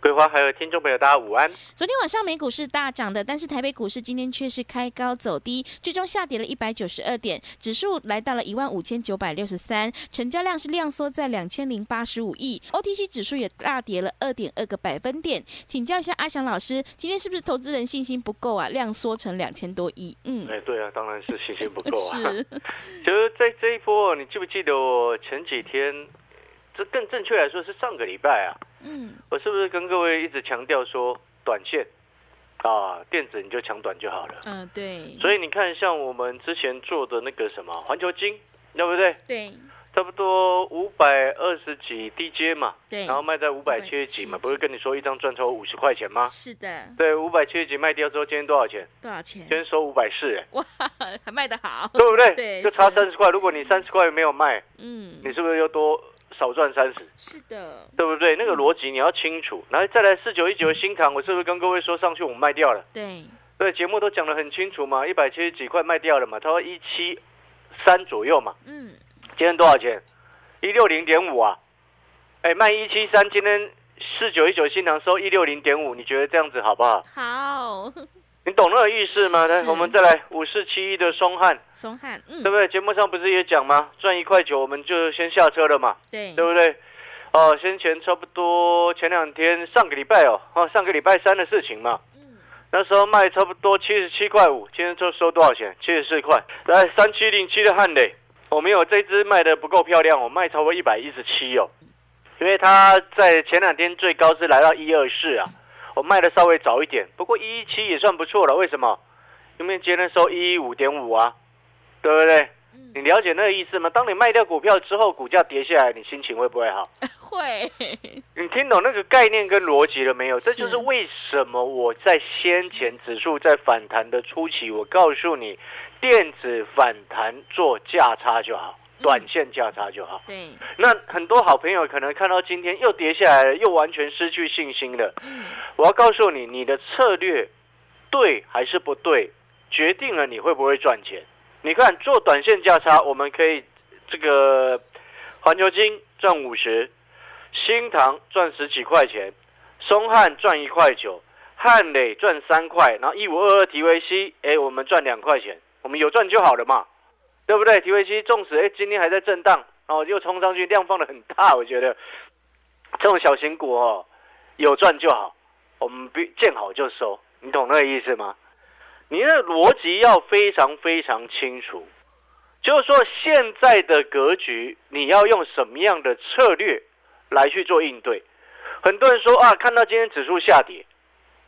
桂花还有听众朋友，大家午安。昨天晚上美股是大涨的，但是台北股市今天却是开高走低，最终下跌了一百九十二点，指数来到了一万五千九百六十三，成交量是量缩在两千零八十五亿，OTC 指数也大跌了二点二个百分点。请教一下阿翔老师，今天是不是投资人信心不够啊？量缩成两千多亿。嗯，哎，对啊，当然是信心不够啊。是，就是在这一波，你记不记得我前几天？这更正确来说是上个礼拜啊。嗯，我是不是跟各位一直强调说，短线啊，电子你就抢短就好了。嗯，对。所以你看，像我们之前做的那个什么环球金，对不对？对。差不多五百二十几 DJ 嘛，对。然后卖在五百七十几嘛，不是跟你说一张赚超五十块钱吗？是的。对，五百七十几卖掉之后，今天多少钱？多少钱？今天收五百四，哎，哇，还卖得好，对不对？对，就差三十块。如果你三十块没有卖，嗯，你是不是又多？少赚三十，是的，对不对？那个逻辑你要清楚。然后再来四九一九的新塘，我是不是跟各位说上去我们卖掉了？对，对，节目都讲得很清楚嘛，一百七十几块卖掉了嘛，他说一七三左右嘛。嗯，今天多少钱？一六零点五啊。哎，卖一七三，今天四九一九新塘收一六零点五，你觉得这样子好不好？好。你懂那个意思吗？来，我们再来五四七一的松汉，松汉，对不对？节目上不是也讲吗？赚一块九，我们就先下车了嘛，对，对不对？哦，先前差不多前两天上个礼拜哦，哦，上个礼拜三的事情嘛，嗯，那时候卖差不多七十七块五，今天就收多少钱？七十四块。来，三七零七的汉磊，我没有这只卖的不够漂亮，我卖超过一百一十七哦，因为它在前两天最高是来到一二四啊。我卖的稍微早一点，不过一一七也算不错了。为什么？因为今天收一一五点五啊，对不对？你了解那个意思吗？当你卖掉股票之后，股价跌下来，你心情会不会好？会。你听懂那个概念跟逻辑了没有？这就是为什么我在先前指数在反弹的初期，我告诉你，电子反弹做价差就好。短线价差就好。对，那很多好朋友可能看到今天又跌下来了，又完全失去信心了。嗯，我要告诉你，你的策略对还是不对，决定了你会不会赚钱。你看，做短线价差，我们可以这个环球金赚五十，新塘赚十几块钱，松汉赚一块九，汉磊赚三块，然后一五二二 TVC，哎，我们赚两块钱，我们有赚就好了嘛。对不对？体维期纵使哎，今天还在震荡，哦，又冲上去，量放的很大。我觉得这种小型股哦，有赚就好，我们必见好就收，你懂那个意思吗？你的逻辑要非常非常清楚，就是说现在的格局，你要用什么样的策略来去做应对？很多人说啊，看到今天指数下跌，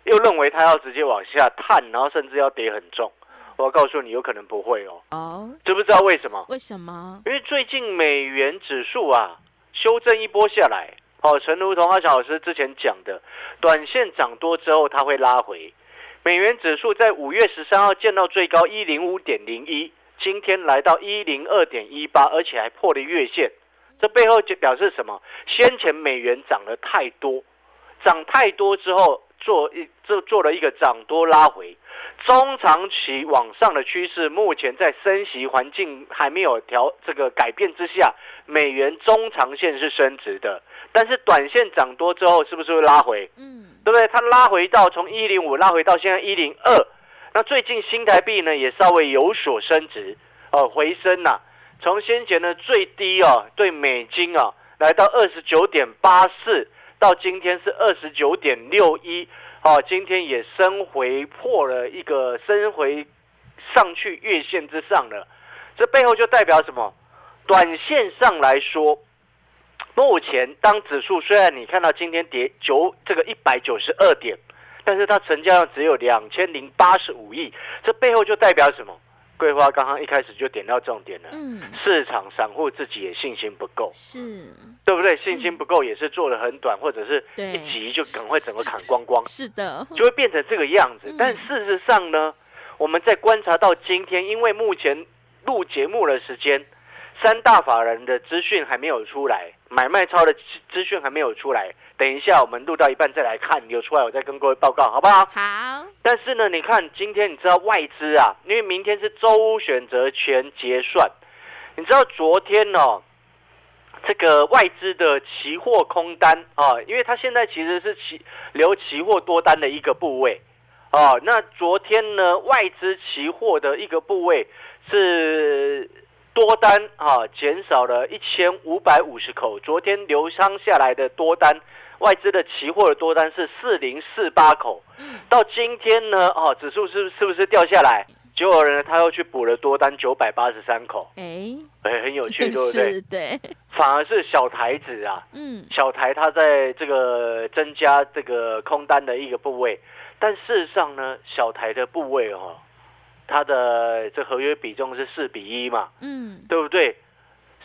又认为它要直接往下探，然后甚至要跌很重。我要告诉你，有可能不会哦。哦，知不知道为什么？为什么？因为最近美元指数啊，修正一波下来。哦，陈如同阿小老师之前讲的，短线涨多之后，它会拉回。美元指数在五月十三号见到最高一零五点零一，今天来到一零二点一八，而且还破了月线。这背后就表示什么？先前美元涨得太多，涨太多之后，做一做做了一个涨多拉回。中长期往上的趋势，目前在升息环境还没有调这个改变之下，美元中长线是升值的，但是短线涨多之后，是不是会拉回？嗯，对不对？它拉回到从一零五拉回到现在一零二，那最近新台币呢也稍微有所升值，哦，回升呐，从先前的最低哦对美金啊来到二十九点八四，到今天是二十九点六一。好，今天也升回破了一个升回上去月线之上了，这背后就代表什么？短线上来说，目前当指数虽然你看到今天跌九这个一百九十二点，但是它成交量只有两千零八十五亿，这背后就代表什么？桂花刚刚一开始就点到重点了，嗯，市场散户自己也信心不够，是，对不对？信心不够也是做的很短，或者是一急就赶快整个砍光光，是的，就会变成这个样子。但事实上呢，我们在观察到今天，因为目前录节目的时间，三大法人的资讯还没有出来，买卖超的资资讯还没有出来，等一下我们录到一半再来看，有出来我再跟各位报告，好不好？好，但是呢，你看今天你知道外资啊，因为明天是周选择权结算，你知道昨天哦，这个外资的期货空单啊，因为它现在其实是期留期货多单的一个部位哦，那昨天呢，外资期货的一个部位是。多单啊，减少了一千五百五十口。昨天流仓下来的多单，外资的期货的多单是四零四八口。到今天呢，哦，指数是是不是掉下来？结果呢，他又去补了多单九百八十三口。哎，哎，很有趣，对不对？对。反而是小台子啊，嗯，小台它在这个增加这个空单的一个部位，但事实上呢，小台的部位哦。它的这合约比重是四比一嘛，嗯，对不对？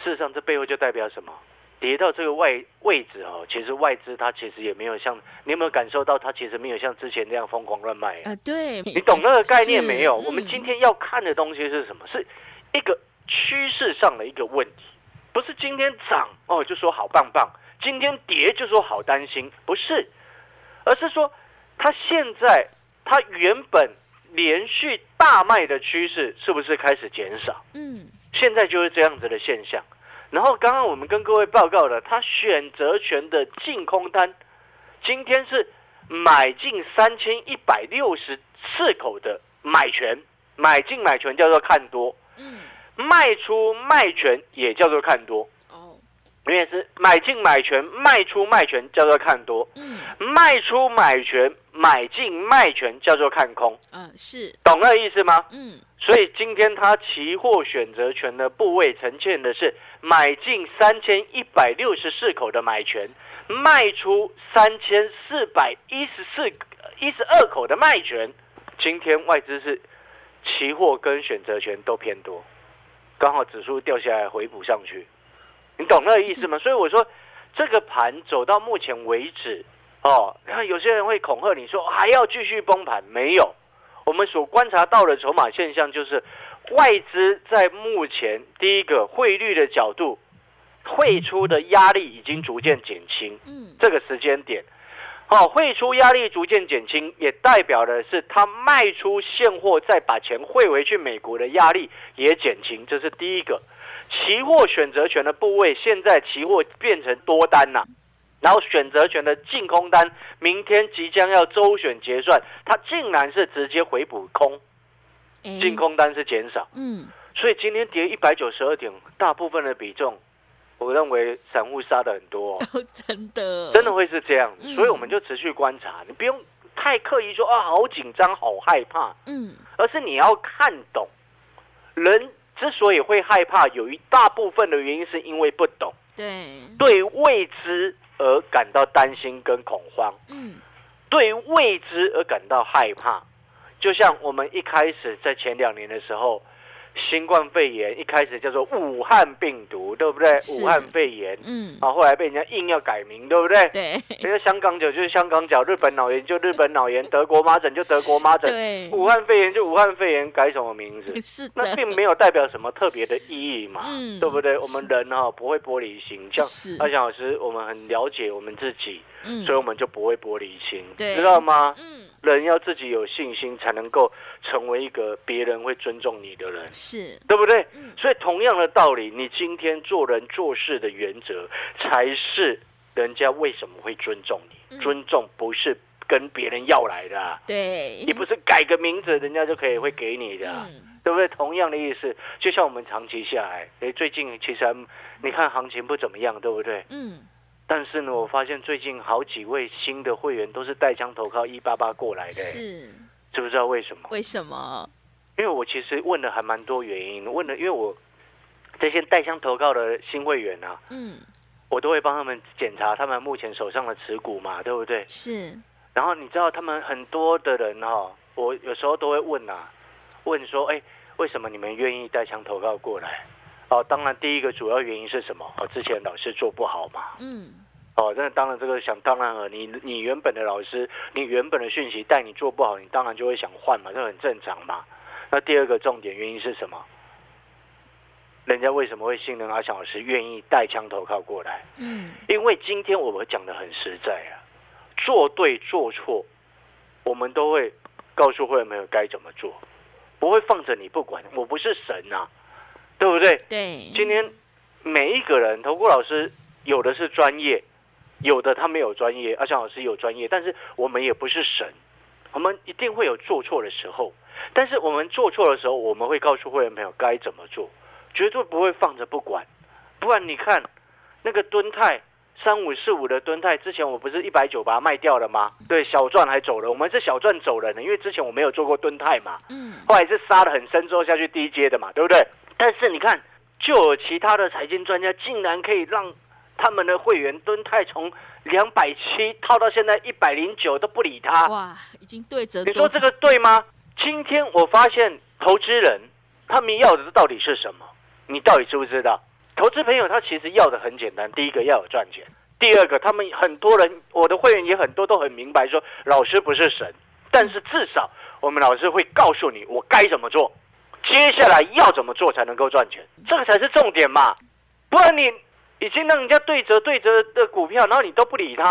事实上，这背后就代表什么？跌到这个外位置哦，其实外资它其实也没有像你有没有感受到，它其实没有像之前那样疯狂乱卖啊？对，你懂那个概念没有？我们今天要看的东西是什么？是一个趋势上的一个问题，不是今天涨哦就说好棒棒，今天跌就说好担心，不是，而是说它现在它原本。连续大卖的趋势是不是开始减少？嗯，现在就是这样子的现象。然后刚刚我们跟各位报告的，他选择权的净空单，今天是买进三千一百六十四口的买权，买进买权叫做看多，嗯，卖出卖权也叫做看多。是买进买权，卖出卖权叫做看多，嗯，卖出买权，买进卖权叫做看空，嗯，是，懂那个意思吗？嗯，所以今天它期货选择权的部位呈现的是买进三千一百六十四口的买权，卖出三千四百一十四一十二口的卖权。今天外资是期货跟选择权都偏多，刚好指数掉下来回补上去。你懂那个意思吗？所以我说，这个盘走到目前为止，哦，然后有些人会恐吓你说还要继续崩盘，没有。我们所观察到的筹码现象就是，外资在目前第一个汇率的角度，汇出的压力已经逐渐减轻。嗯，这个时间点，哦，汇出压力逐渐减轻，也代表的是他卖出现货再把钱汇回去美国的压力也减轻，这是第一个。期货选择权的部位，现在期货变成多单了，然后选择权的净空单，明天即将要周选结算，它竟然是直接回补空，净空单是减少，嗯，所以今天跌一百九十二点，大部分的比重，我认为散户杀的很多，真的，真的会是这样，所以我们就持续观察，你不用太刻意说啊，好紧张，好害怕，嗯，而是你要看懂人。之所以会害怕，有一大部分的原因是因为不懂，对，对未知而感到担心跟恐慌，嗯，对未知而感到害怕，就像我们一开始在前两年的时候。新冠肺炎一开始叫做武汉病毒，对不对？武汉肺炎，嗯，啊，后来被人家硬要改名，对不对？对。因为香港脚就是香港脚，日本脑炎就日本脑炎，德国麻疹就德国麻疹，对。武汉肺炎就武汉肺炎，改什么名字？是。那并没有代表什么特别的意义嘛，嗯，对不对？我们人哈不会玻璃心，像阿翔老师，我们很了解我们自己，嗯，所以我们就不会玻璃心，知道吗？嗯。人要自己有信心，才能够成为一个别人会尊重你的人，是对不对？所以同样的道理，你今天做人做事的原则，才是人家为什么会尊重你。尊重不是跟别人要来的，对，你不是改个名字，人家就可以会给你的，对不对？同样的意思，就像我们长期下来，哎，最近其实你看行情不怎么样，对不对？嗯。但是呢，我发现最近好几位新的会员都是带枪投靠一八八过来的，是知不知道为什么？为什么？因为我其实问了还蛮多原因，问了，因为我这些带枪投靠的新会员啊，嗯，我都会帮他们检查他们目前手上的持股嘛，对不对？是。然后你知道他们很多的人哈，我有时候都会问啊，问说，哎，为什么你们愿意带枪投靠过来？哦，当然，第一个主要原因是什么？哦，之前老师做不好嘛。嗯。哦，那当然，这个想当然了。你你原本的老师，你原本的讯息带你做不好，你当然就会想换嘛，这很正常嘛。那第二个重点原因是什么？人家为什么会信任阿翔老师愿意带枪投靠过来？嗯，因为今天我们讲的很实在啊，做对做错，我们都会告诉会员朋友该怎么做，不会放着你不管。我不是神啊，对不对？对，今天每一个人，投顾老师有的是专业，有的他没有专业，阿翔老师有专业，但是我们也不是神，我们一定会有做错的时候。但是我们做错的时候，我们会告诉会员朋友该怎么做，绝对不会放着不管。不然你看那个敦泰三五四五的敦泰，之前我不是一百九把它卖掉了吗？对，小赚还走了，我们是小赚走人的，因为之前我没有做过敦泰嘛。嗯，后来是杀的很深之后下去低阶的嘛，对不对？但是你看，就有其他的财经专家竟然可以让他们的会员蹲泰从两百七套到现在一百零九都不理他，哇，已经对折多你说这个对吗？今天我发现投资人他们要的到底是什么？你到底知不知道？投资朋友他其实要的很简单，第一个要有赚钱，第二个他们很多人，我的会员也很多都很明白说，老师不是神，但是至少我们老师会告诉你我该怎么做，接下来要怎么做才能够赚钱，这个才是重点嘛，不然你已经让人家对折对折的股票，然后你都不理他，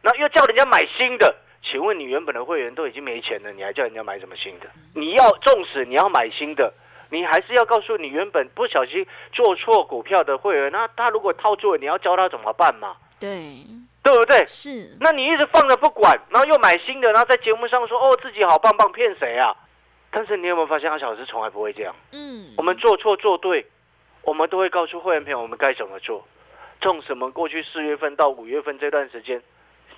然后又叫人家买新的。请问你原本的会员都已经没钱了，你还叫人家买什么新的？你要纵使你要买新的，你还是要告诉你原本不小心做错股票的会员，那他如果套住了，你要教他怎么办嘛？对，对不对？是，那你一直放着不管，然后又买新的，然后在节目上说哦自己好棒棒，骗谁啊？但是你有没有发现阿小老师从来不会这样？嗯，我们做错做对，我们都会告诉会员朋友我们该怎么做。纵使我们过去四月份到五月份这段时间，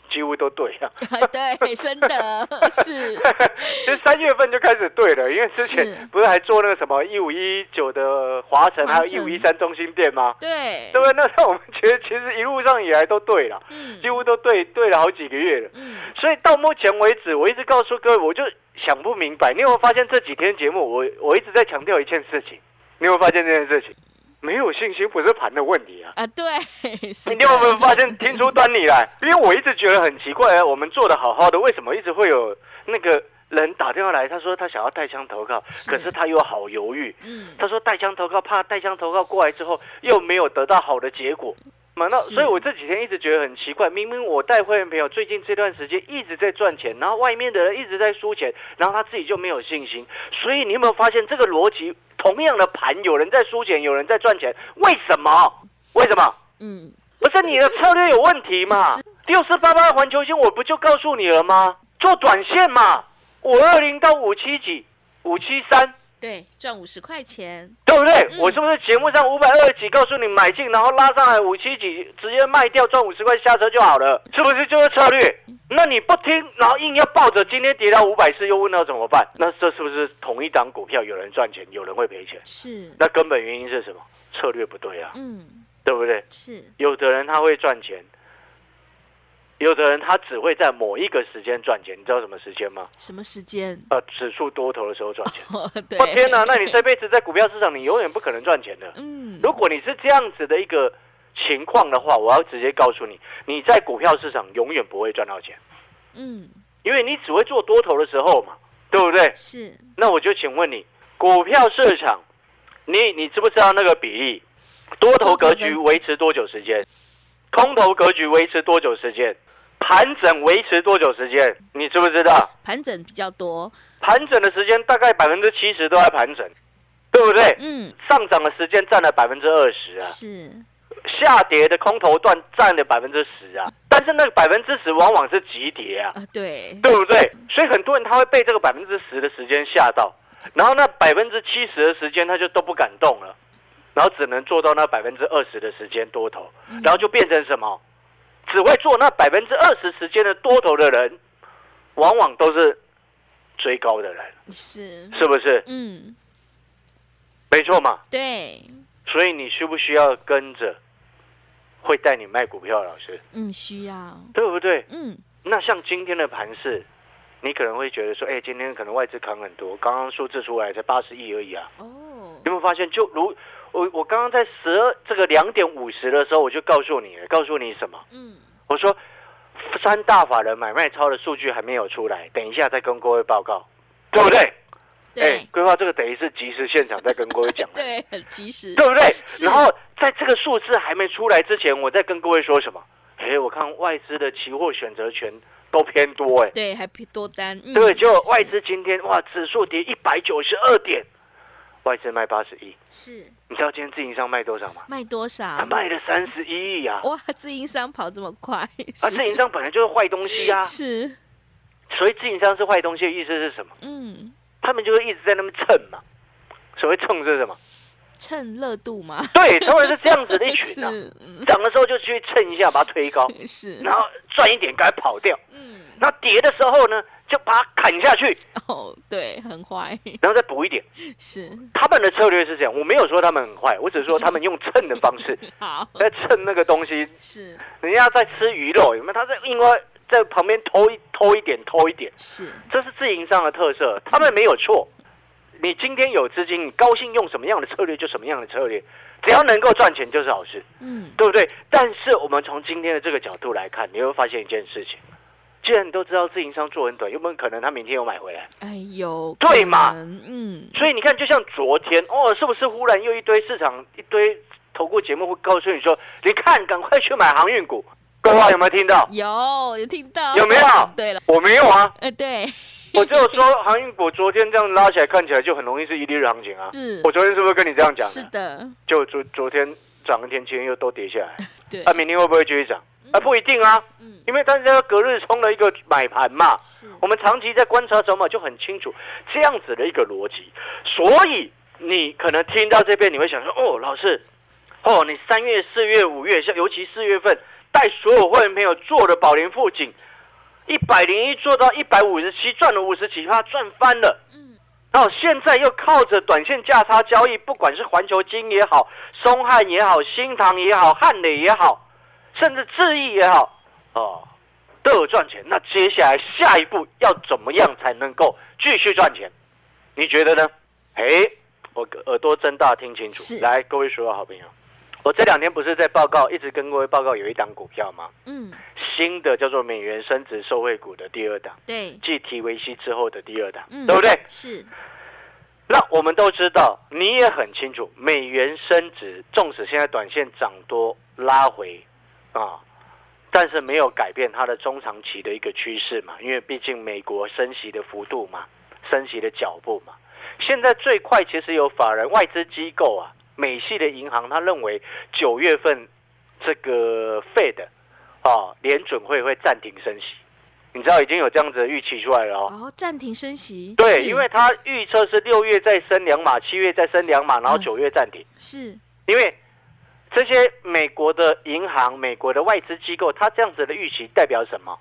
几乎都对啊。对，真的 是，其实三月份就开始对了，因为之前不是还做那个什么一五一九的华晨，还有一五一三中心店吗？对，对不对？那时候我们觉得其实一路上以来都对了，嗯几乎都对对了好几个月了。嗯，所以到目前为止，我一直告诉各位，我就想不明白，你有没有发现这几天节目，我我一直在强调一件事情，你有没有发现这件事情？没有信心不是盘的问题啊。啊，对，是你有没有发现听出端倪来？因为我一直觉得很奇怪啊，我们做的好好的，为什么一直会有那个人打电话来？他说他想要带枪投靠，是可是他又好犹豫。嗯，他说带枪投靠，怕带枪投靠过来之后又没有得到好的结果。嘛，那所以我这几天一直觉得很奇怪，明明我带会员朋友最近这段时间一直在赚钱，然后外面的人一直在输钱，然后他自己就没有信心。所以你有没有发现这个逻辑？同样的盘，有人在输钱，有人在赚钱，为什么？为什么？嗯，不是你的策略有问题嘛？六四八八环球星，我不就告诉你了吗？做短线嘛，五二零到五七几，五七三，对，赚五十块钱，对不对？嗯我是不是节目上五百二十几告诉你买进，然后拉上来五七几，直接卖掉赚五十块下车就好了？是不是就是策略？那你不听，然后硬要抱着，今天跌到五百四，又问到怎么办？那这是不是同一档股票有人赚钱，有人会赔钱？是，那根本原因是什么？策略不对啊，嗯，对不对？是，有的人他会赚钱，有的人他只会在某一个时间赚钱，你知道什么时间吗？什么时间？呃，指数多头的时候赚钱。哦，对，我天哪，那你这辈子在股票市场，你永远不可能赚钱的。嗯，如果你是这样子的一个情况的话，我要直接告诉你，你在股票市场永远不会赚到钱，嗯，因为你只会做多头的时候嘛，对不对？是，那我就请问你，股票市场，你你知不知道那个比例？多头格局维持多久时间？空头格局维持多久时间？盘整维持多久时间？你知不知道？盘整比较多，盘整的时间大概百分之七十都在盘整，对不对？嗯，上涨的时间占了百分之二十啊，是，下跌的空头段占了百分之十啊。但是那个百分之十往往是急跌啊，啊，对，对不对？所以很多人他会被这个百分之十的时间吓到，然后那百分之七十的时间他就都不敢动了，然后只能做到那百分之二十的时间多头，嗯然后就变成什么？只会做那百分之二十时间的多头的人，往往都是追高的人，是，是不是？嗯，没错嘛。对，所以你需不需要跟着会带你卖股票的老师，嗯，需要，对不对？嗯，那像今天的盘市，你可能会觉得说，哎、今天可能外资扛很多，刚刚数字出来才八十亿而已啊。哦你，有没有发现？就如我我刚刚在十二这个两点五十的时候，我就告诉你了，告诉你什么？嗯，我说三大法人买卖超的数据还没有出来，等一下再跟各位报告，对不对？对，规划这个等于是即时现场在跟各位讲，对，很及时，对不对？然后在这个数字还没出来之前，我再跟各位说什么？哎，我看外资的期货选择权都偏多，哎，对，还偏多单，嗯。对，就外资今天哇，指数跌一百九十二点，外资卖八十一，是你知道今天自营商卖多少吗？卖多少？他卖了三十一亿啊！哇，自营商跑这么快，啊，自营商本来就是坏东西啊，是，所以自营商是坏东西的意思是什么？嗯，他们就会一直在那边蹭嘛。所谓蹭是什么？蹭热度嘛，对，他们是这样子的一群啊，涨的时候就去蹭一下，把它推高，是，然后赚一点，赶快跑掉。嗯，那跌的时候呢，就把它砍下去，哦，对，很坏，然后再补一点。是，他们的策略是这样，我没有说他们很坏，我只是说他们用蹭的方式 好，在蹭那个东西。是人家在吃鱼肉，有没有？他在另外在旁边偷一偷一点，偷一点，是，这是自营商的特色，他们没有错。你今天有资金，你高兴用什么样的策略就什么样的策略，只要能够赚钱就是好事，嗯，对不对？但是我们从今天的这个角度来看，你会发现一件事情：既然你都知道自营商做很短，有没有可能他明天又买回来？哎呦，对嘛？嗯，所以你看，就像昨天哦，是不是忽然又一堆市场一堆投顾节目会告诉你说，你看，赶快去买航运股。各位有没有听到？有有听到，有没有？对了，我没有啊，呃，对，我只有说航运股昨天这样拉起来，看起来就很容易是一日行情啊。是。我昨天是不是跟你这样讲的，就昨昨天涨一天，今天又都跌下来，对，啊，明天会不会继续涨？啊，不一定啊，嗯，因为大家隔日冲了一个买盘嘛。是，我们长期在观察筹码就很清楚这样子的一个逻辑，所以你可能听到这边你会想说，哦，老师，哦，你三月、四月、五月，像尤其四月份带所有会员朋友做的宝莲富锦，一百零一做到一百五十七，赚了五十几趴，赚翻了。嗯，然后现在又靠着短线价差交易，不管是环球金也好，松汉也好，新塘也好，汉磊也好，甚至智毅也好，哦，都有赚钱。那接下来下一步要怎么样才能够继续赚钱？你觉得呢？哎，我耳朵睁大听清楚是，来，各位所有好朋友，我这两天不是在报告，一直跟各位报告有一档股票吗？嗯，新的叫做美元升值受惠股的第二档，对，继 TVC 之后的第二档，嗯，对不对？是，那我们都知道，你也很清楚，美元升值，纵使现在短线涨多拉回啊，但是没有改变它的中长期的一个趋势嘛，因为毕竟美国升息的幅度嘛，升息的脚步嘛，现在最快其实有法人外资机构啊，美系的银行，他认为九月份这个 Fed 啊联准会会暂停升息，你知道已经有这样子的预期出来了哦。哦，暂停升息，对，因为他预测是六月再升两码，七月再升两码，然后嗯。九月暂停。是，因为这些美国的银行、美国的外资机构，它这样子的预期代表什么？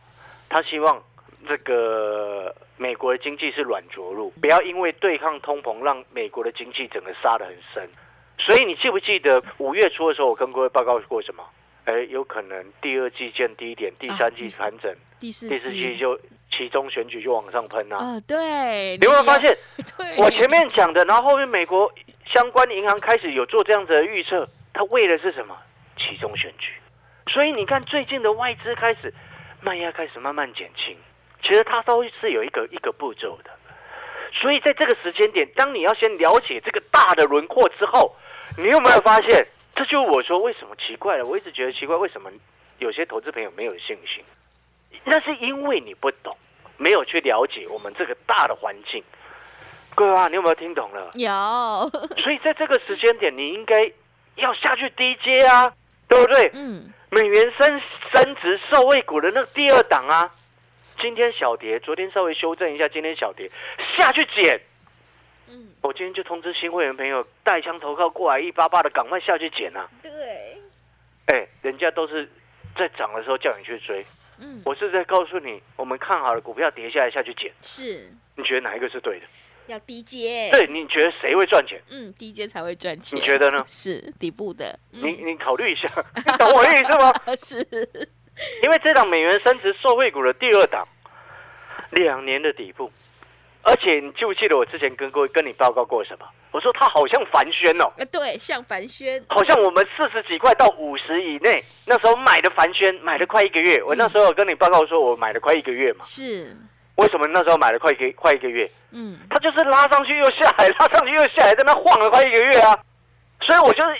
他希望这个美国的经济是软着陆，不要因为对抗通膨，让美国的经济整个杀得很深。所以你记不记得五月初的时候，我跟各位报告过什么？哎，有可能第二季见低点，第三季盘整，第四第四季就其中选举就往上喷啊！啊，对，你有没有也发现？对，我前面讲的，然后后面美国相关的银行开始有做这样子的预测，它为的是什么？其中选举。所以你看，最近的外资开始卖压开始慢慢减轻，其实它都是有一个一个步骤的。所以在这个时间点，当你要先了解这个大的轮廓之后，你有没有发现？这就是我说为什么奇怪了。我一直觉得奇怪，为什么有些投资朋友没有信心？那是因为你不懂，没有去了解我们这个大的环境。各位啊，你有没有听懂了？有，所以在这个时间点，你应该要下去低阶啊，对不对？嗯，美元升升值受惠股的那第二档啊，今天小跌，昨天稍微修正一下，今天小跌下去捡。嗯，我今天就通知新会员朋友，带枪投靠过来，一八八的赶快下去捡啊！对，哎，人家都是在涨的时候叫你去追，嗯，我是在告诉你，我们看好的股票跌下来下去捡，是你觉得哪一个是对的？要低阶，对，你觉得谁会赚钱？嗯，低阶才会赚钱，你觉得呢是底部的，你你考虑一下，你懂我的意思吗？嗯是，因为这档美元升值受惠股的第二档，两年的底部，而且你记不记得我之前跟各位跟你报告过什么？我说它好像凡轩哦，呃，对，像凡轩，好像我们四十几块到五十以内，那时候买的凡轩买了快一个月。我那时候有跟你报告说，我买了快一个月嘛。是，为什么那时候买了快一个快一个月？嗯，它就是拉上去又下来，拉上去又下来，在那晃了快一个月啊。所以我就是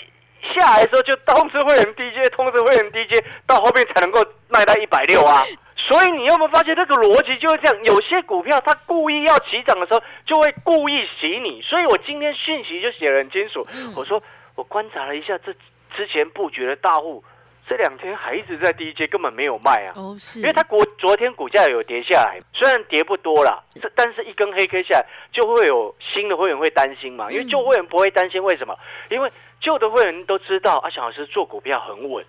下来的时候就通知会员 DJ，通知会员 DJ，到后面才能够卖到一百六啊。所以你有没有发现这个逻辑就是这样？有些股票它故意要起涨的时候，就会故意洗你。所以我今天讯息就写得很清楚，我说我观察了一下这之前布局的大户，这两天还一直在低阶，根本没有卖啊。哦是，因为它股昨天股价有跌下来，虽然跌不多啦，这但是一根黑 K 下来，就会有新的会员会担心嘛。因为旧会员不会担心，为什么？因为旧的会员都知道阿翔老师做股票很稳，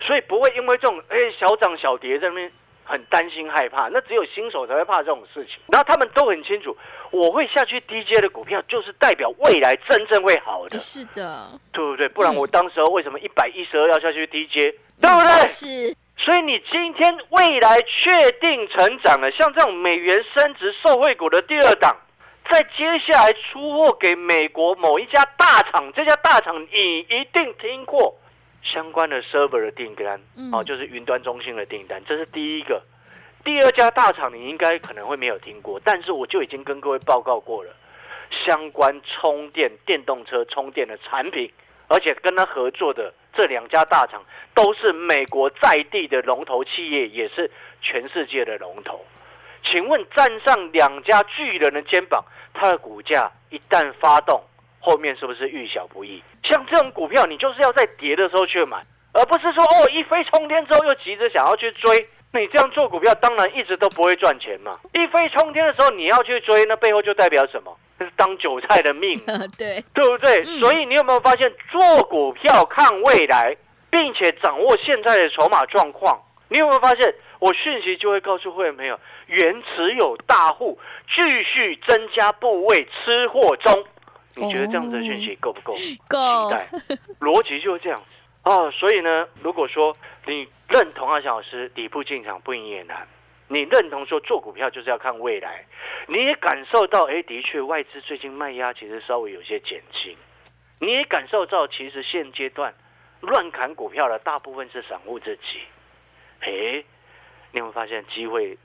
所以不会因为这种哎小涨小跌在那边很担心害怕。那只有新手才会怕这种事情。然后他们都很清楚，我会下去低阶的股票，就是代表未来真正会好的，是的，对不对？不然我当时候为什么一百一十二要下去低阶，对不对？是，所以你今天未来确定成长了，像这种美元升值受惠股的第二档，在接下来出货给美国某一家大厂，这家大厂你一定听过相关的 server 的订单，嗯哦，就是云端中心的订单，这是第一个。第二家大厂你应该可能会没有听过，但是我就已经跟各位报告过了，相关充电电动车充电的产品，而且跟他合作的这两家大厂都是美国在地的龙头企业，也是全世界的龙头。请问站上两家巨人的肩膀，它的股价一旦发动，后面是不是遇小不易？像这种股票，你就是要在跌的时候去买，而不是说哦一飞冲天之后又急着想要去追。你这样做股票，当然一直都不会赚钱嘛。一飞冲天的时候你要去追，那背后就代表什么？那是当韭菜的命。对，对不对？嗯所以你有没有发现，做股票看未来，并且掌握现在的筹码状况？你有没有发现，我讯息就会告诉会员朋友，原持有大户继续增加部位，吃货中。你觉得这样子的讯息够不够？够期，待，逻辑就是这样哦。所以呢，如果说你认同阿翔老师底部进场不赢也难，你认同说做股票就是要看未来，你也感受到，哎，的确外资最近卖压其实稍微有些减轻，你也感受到其实现阶段乱砍股票的大部分是散户自己，哎，你有没有发现机会？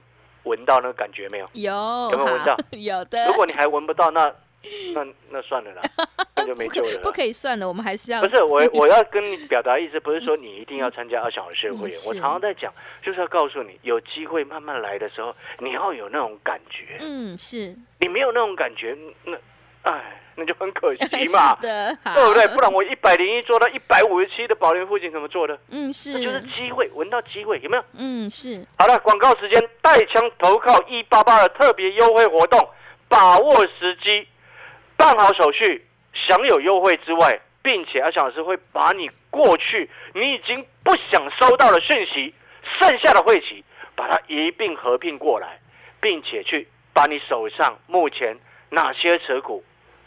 闻到那个感觉没有？有，有没有闻到 有的。如果你还闻不到，那 那那算了啦，那就没救了啦。不可以算了，我们还是要不是我，我要跟你表达意思，不是说你一定要参加二小的社会员。嗯是我常常在讲，就是要告诉你，有机会慢慢来的时候，你要有那种感觉。嗯是你没有那种感觉，那哎，那就很可惜嘛对不对？不然我一百零一做到一百五十七的保龄附近怎么做的？嗯这就是是机会，闻到机会有没有？嗯是好了，广告时间，带枪投靠一八八的特别优惠活动，把握时机，办好手续，享有优惠之外，并且阿翔老师会把你过去你已经不想收到的讯息，剩下的会期，把它一并合并过来，并且去把你手上目前哪些持股，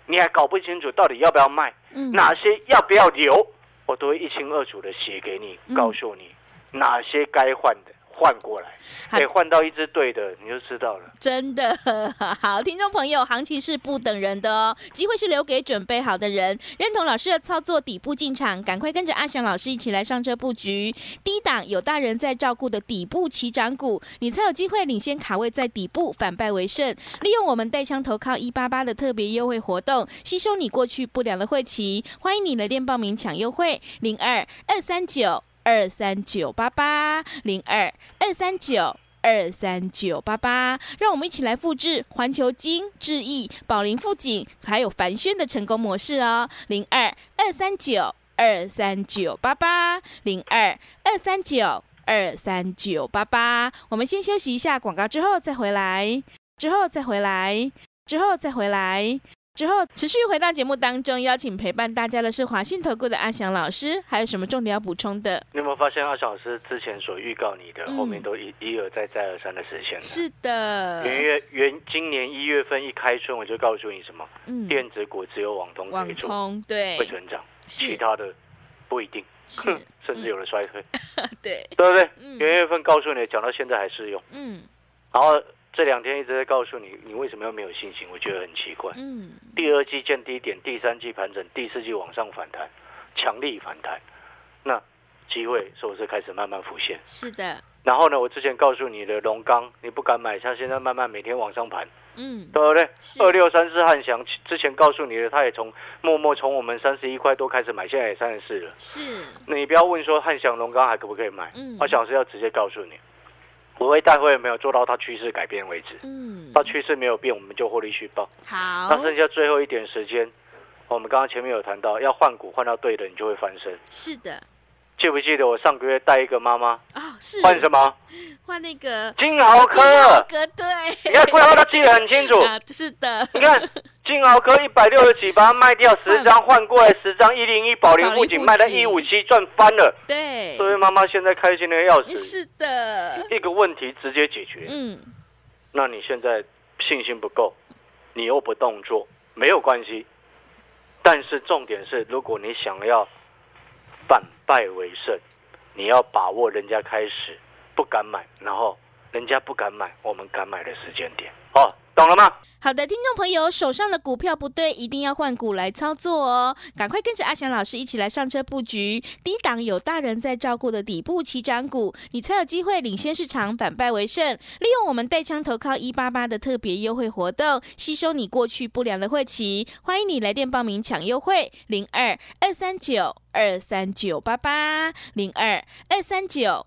你还搞不清楚到底要不要卖，嗯。哪些要不要留，我都会一清二楚的写给你，嗯。告诉你哪些该换的换过来，好哎，换到一支对的，你就知道了。真的 好，听众朋友，行情是不等人的哦，机会是留给准备好的人。认同老师的操作，底部进场，赶快跟着阿翔老师一起来上车布局。低档有大人在照顾的底部起涨股，你才有机会领先卡位在底部，反败为胜。利用我们带枪投靠一八八的特别优惠活动，吸收你过去不良的会期。欢迎你来电报名抢优惠，零二二三九二三九八八零二二三九。二三九八八，让我们一起来复制环球金、智毅、宝林富锦还有凡轩的成功模式哦。零二二三九二三九八八，零二二三九二三九八八。我们先休息一下广告，之后再回来，之后再回来，之后再回来。之后持续回到节目当中，邀请陪伴大家的是华信投顾的阿翔老师，还有什么重点要补充的？你有没有发现阿翔老师之前所预告你的，嗯。后面都一一而再再而三的实现了？是的，元月元今年一月份一开春，我就告诉你什么，嗯，电子股只有网通可网以做，通对。会成长，其他的不一定，是。甚至有了衰退，对，对不对？嗯。元月份告诉你，讲到现在还适用，嗯。然后这两天一直在告诉你，你为什么要没有信心？我觉得很奇怪。嗯，第二季见低点，第三季盘整，第四季往上反弹，强力反弹，那机会是不是开始慢慢浮现？是的，然后呢，我之前告诉你的龙钢，你不敢买，它现在慢慢每天往上盘，嗯，对不对？二六三四汉翔之前告诉你的，他也从默默从我们三十一块多开始买，现在也三十四了。是，你不要问说汉翔龙钢还可不可以买，嗯我想是要直接告诉你，我会带会没有做到它趋势改变为止，嗯，到趋势没有变，我们就获利续报。好。那，剩下最后一点时间，我们刚刚前面有谈到，要换股换到对的，你就会翻身。是的，记不记得我上个月带一个妈妈？哦，是。换什么？换那个金豪科。金，豪哥，对，你看规划他记得很清楚。啊，是的，你看金豪科一百六十几，把它卖掉十张，换过来十张，一零一保龄保龄附近附近卖到一五七，赚翻了。对，所以妈妈现在开心的要死，是的，一个问题直接解决。嗯，那你现在信心不够，你又不动作，没有关系。但是重点是，如果你想要反败为胜，你要把握人家开始不敢买，然后人家不敢买，我们敢买的时间点。哦，懂了吗？好的，听众朋友，手上的股票不对，一定要换股来操作哦！赶快跟着阿翔老师一起来上车布局低档有大人在照顾的底部起涨股，你才有机会领先市场，反败为胜。利用我们带枪投靠一八八的特别优惠活动，吸收你过去不良的晦气，欢迎你来电报名抢优惠，零二二三九二三九八八零二二三九。